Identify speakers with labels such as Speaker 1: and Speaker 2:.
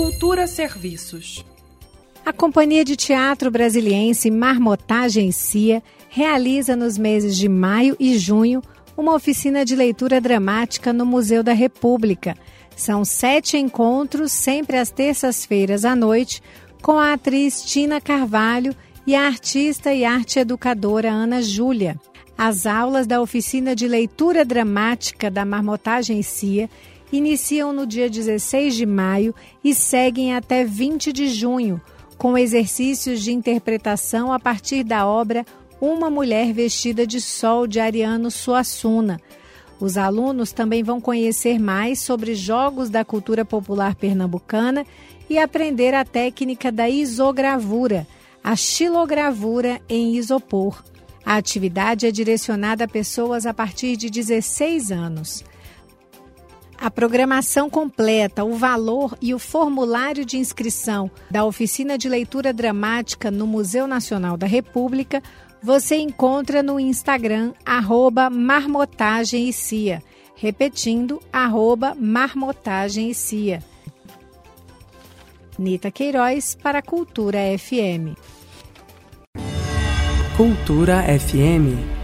Speaker 1: Cultura Serviços.
Speaker 2: A Companhia de Teatro Brasiliense Marmotagem Cia realiza nos meses de maio e junho uma oficina de leitura dramática no Museu da República. São sete encontros, sempre às terças-feiras à noite, com a atriz Tina Carvalho e a artista e arte educadora Ana Júlia. As aulas da oficina de leitura dramática da Marmotagem Cia iniciam no dia 16 de maio e seguem até 20 de junho, com exercícios de interpretação a partir da obra Uma Mulher Vestida de Sol de Ariano Suassuna. Os alunos também vão conhecer mais sobre jogos da cultura popular pernambucana e aprender a técnica da isogravura, a xilogravura em isopor. A atividade é direcionada a pessoas a partir de 16 anos. A programação completa, o valor e o formulário de inscrição da oficina de leitura dramática no Museu Nacional da República você encontra no Instagram arroba marmotagem e cia. Repetindo, arroba marmotagem e cia. Nita Queiroz para a Cultura FM.
Speaker 3: Cultura FM